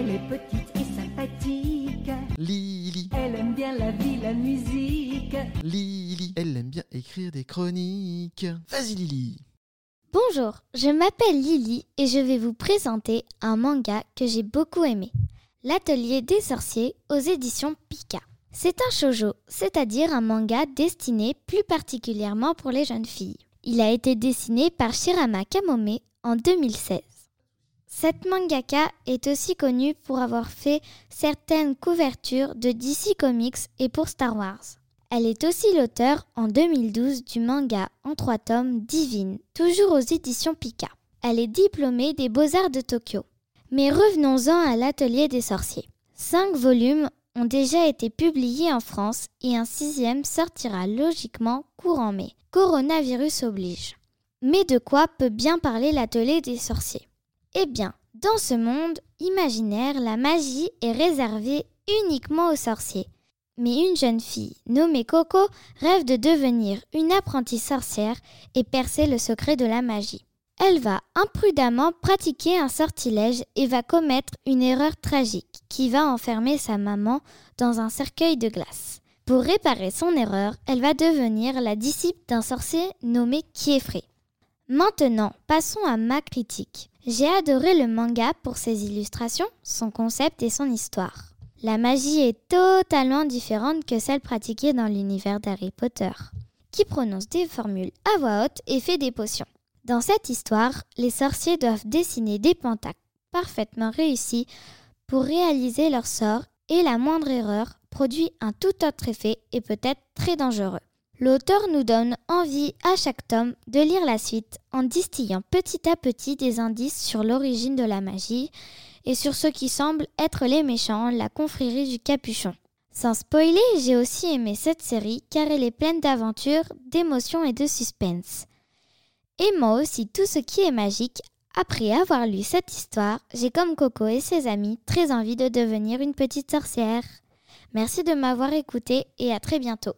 Elle est petite et sympathique. Lily, Elle aime bien la vie, la musique. Lily, elle aime bien écrire des chroniques. Vas-y Lily. Bonjour, je m'appelle Lily et je vais vous présenter un manga que j'ai beaucoup aimé. L'Atelier des sorciers aux éditions Pika. C'est un shoujo, c'est-à-dire un manga destiné plus particulièrement pour les jeunes filles. Il a été dessiné par Shirama Kamome en 2016. Cette mangaka est aussi connue pour avoir fait certaines couvertures de DC Comics et pour Star Wars. Elle est aussi l'auteur en 2012 du manga en trois tomes Divine, toujours aux éditions Pika. Elle est diplômée des Beaux-Arts de Tokyo. Mais revenons-en à l'Atelier des sorciers. Cinq volumes ont déjà été publiés en France et un sixième sortira logiquement courant mai. Coronavirus oblige. Mais de quoi peut bien parler l'Atelier des sorciers? Eh bien, dans ce monde imaginaire, la magie est réservée uniquement aux sorciers. Mais une jeune fille nommée Coco rêve de devenir une apprentie sorcière et percer le secret de la magie. Elle va imprudemment pratiquer un sortilège et va commettre une erreur tragique qui va enfermer sa maman dans un cercueil de glace. Pour réparer son erreur, elle va devenir la disciple d'un sorcier nommé Kiefré. Maintenant, passons à ma critique. J'ai adoré le manga pour ses illustrations, son concept et son histoire. La magie est totalement différente que celle pratiquée dans l'univers d'Harry Potter, qui prononce des formules à voix haute et fait des potions. Dans cette histoire, les sorciers doivent dessiner des pentacles parfaitement réussis pour réaliser leur sort et la moindre erreur produit un tout autre effet et peut être très dangereux. L'auteur nous donne envie à chaque tome de lire la suite en distillant petit à petit des indices sur l'origine de la magie et sur ce qui semble être les méchants, la confrérie du capuchon. Sans spoiler, j'ai aussi aimé cette série car elle est pleine d'aventures, d'émotions et de suspense. Et moi aussi tout ce qui est magique. Après avoir lu cette histoire, j'ai comme Coco et ses amis très envie de devenir une petite sorcière. Merci de m'avoir écouté et à très bientôt.